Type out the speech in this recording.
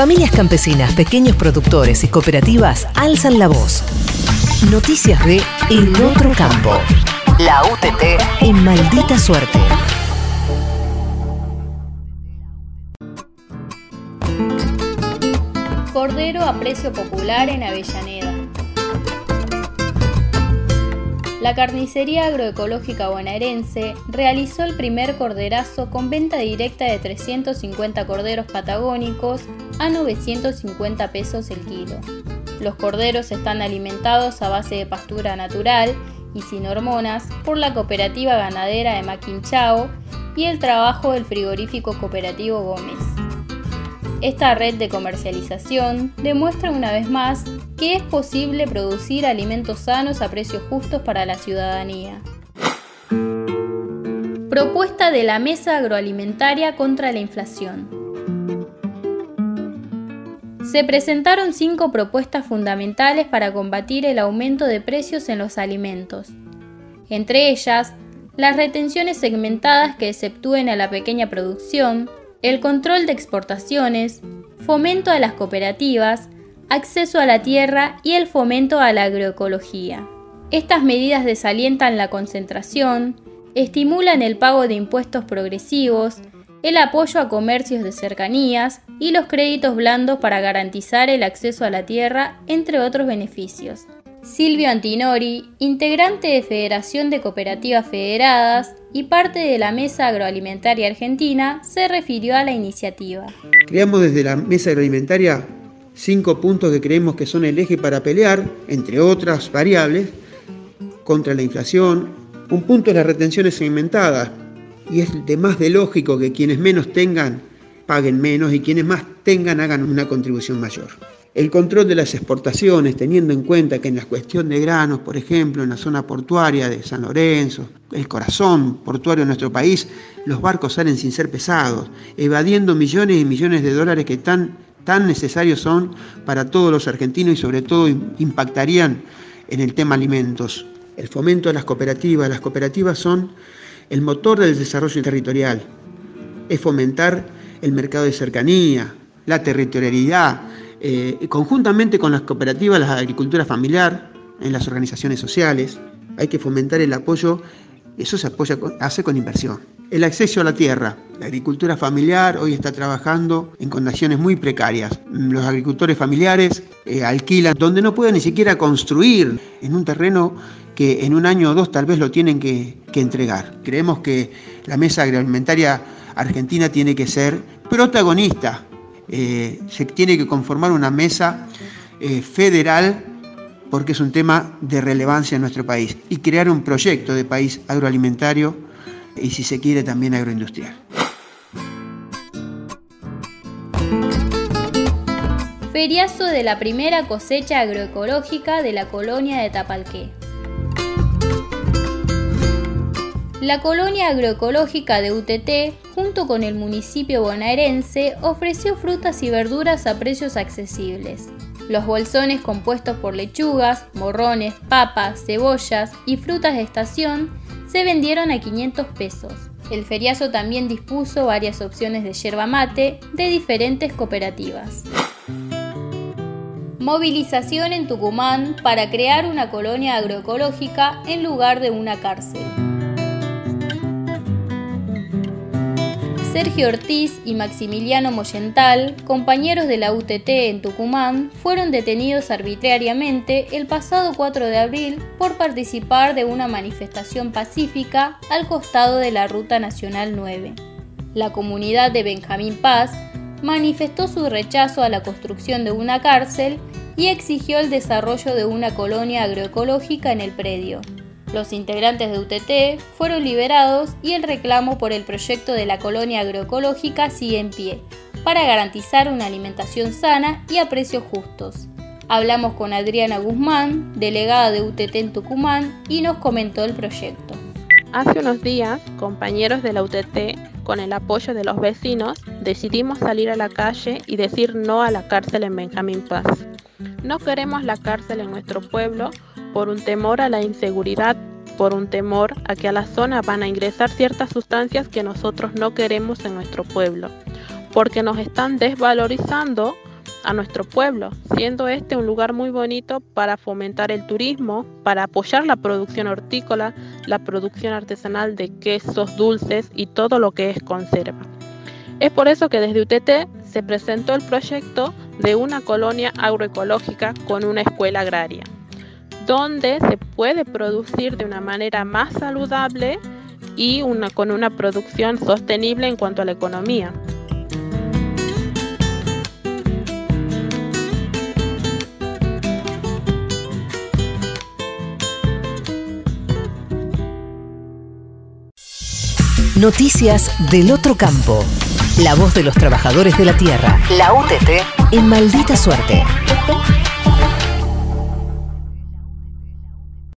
Familias campesinas, pequeños productores y cooperativas alzan la voz. Noticias de En Otro Campo. La UTT en maldita suerte. Cordero a precio popular en Avellaneda. La carnicería agroecológica bonaerense realizó el primer corderazo con venta directa de 350 corderos patagónicos a 950 pesos el kilo. Los corderos están alimentados a base de pastura natural y sin hormonas por la cooperativa ganadera de Maquinchao y el trabajo del frigorífico cooperativo Gómez. Esta red de comercialización demuestra una vez más que es posible producir alimentos sanos a precios justos para la ciudadanía. Propuesta de la Mesa Agroalimentaria contra la Inflación. Se presentaron cinco propuestas fundamentales para combatir el aumento de precios en los alimentos. Entre ellas, las retenciones segmentadas que exceptúen a la pequeña producción, el control de exportaciones, fomento a las cooperativas, acceso a la tierra y el fomento a la agroecología. Estas medidas desalientan la concentración, estimulan el pago de impuestos progresivos, el apoyo a comercios de cercanías y los créditos blandos para garantizar el acceso a la tierra, entre otros beneficios. Silvio Antinori, integrante de Federación de Cooperativas Federadas y parte de la Mesa Agroalimentaria Argentina, se refirió a la iniciativa. Creamos desde la Mesa Agroalimentaria cinco puntos que creemos que son el eje para pelear, entre otras variables, contra la inflación. Un punto es las retenciones segmentadas, y es de más de lógico que quienes menos tengan paguen menos y quienes más tengan hagan una contribución mayor. El control de las exportaciones, teniendo en cuenta que en la cuestión de granos, por ejemplo, en la zona portuaria de San Lorenzo, el corazón portuario de nuestro país, los barcos salen sin ser pesados, evadiendo millones y millones de dólares que tan, tan necesarios son para todos los argentinos y sobre todo impactarían en el tema alimentos. El fomento de las cooperativas. Las cooperativas son el motor del desarrollo territorial. Es fomentar el mercado de cercanía, la territorialidad, eh, conjuntamente con las cooperativas, la agricultura familiar, en las organizaciones sociales, hay que fomentar el apoyo, eso se apoya, hace con inversión. El acceso a la tierra. La agricultura familiar hoy está trabajando en condiciones muy precarias. Los agricultores familiares eh, alquilan donde no pueden ni siquiera construir en un terreno que en un año o dos tal vez lo tienen que, entregar. Creemos que la mesa agroalimentaria argentina tiene que ser protagonista eh, se tiene que conformar una mesa eh, federal porque es un tema de relevancia en nuestro país y crear un proyecto de país agroalimentario y si se quiere también agroindustrial. Feriazo de la primera cosecha agroecológica de la colonia de Tapalqué. La colonia agroecológica de UTT, junto con el municipio bonaerense, ofreció frutas y verduras a precios accesibles. Los bolsones compuestos por lechugas, morrones, papas, cebollas y frutas de estación se vendieron a 500 pesos. El feriazo también dispuso varias opciones de yerba mate de diferentes cooperativas. Movilización en Tucumán para crear una colonia agroecológica en lugar de una cárcel. Sergio Ortiz y Maximiliano Moyental, compañeros de la UTT en Tucumán, fueron detenidos arbitrariamente el pasado 4 de abril por participar de una manifestación pacífica al costado de la Ruta Nacional 9. La comunidad de Benjamín Paz manifestó su rechazo a la construcción de una cárcel y exigió el desarrollo de una colonia agroecológica en el predio. Los integrantes de UTT fueron liberados y el reclamo por el proyecto de la colonia agroecológica sigue en pie, para garantizar una alimentación sana y a precios justos. Hablamos con Adriana Guzmán, delegada de UTT en Tucumán, y nos comentó el proyecto. Hace unos días, compañeros de la UTT, con el apoyo de los vecinos, decidimos salir a la calle y decir no a la cárcel en Benjamín Paz. No queremos la cárcel en nuestro pueblo por un temor a la inseguridad, por un temor a que a la zona van a ingresar ciertas sustancias que nosotros no queremos en nuestro pueblo, porque nos están desvalorizando a nuestro pueblo, siendo este un lugar muy bonito para fomentar el turismo, para apoyar la producción hortícola, la producción artesanal de quesos, dulces y todo lo que es conserva. Es por eso que desde UTT se presentó el proyecto de una colonia agroecológica con una escuela agraria, donde se puede producir de una manera más saludable y una, con una producción sostenible en cuanto a la economía. Noticias del otro campo. La voz de los trabajadores de la tierra. La UTT en maldita suerte.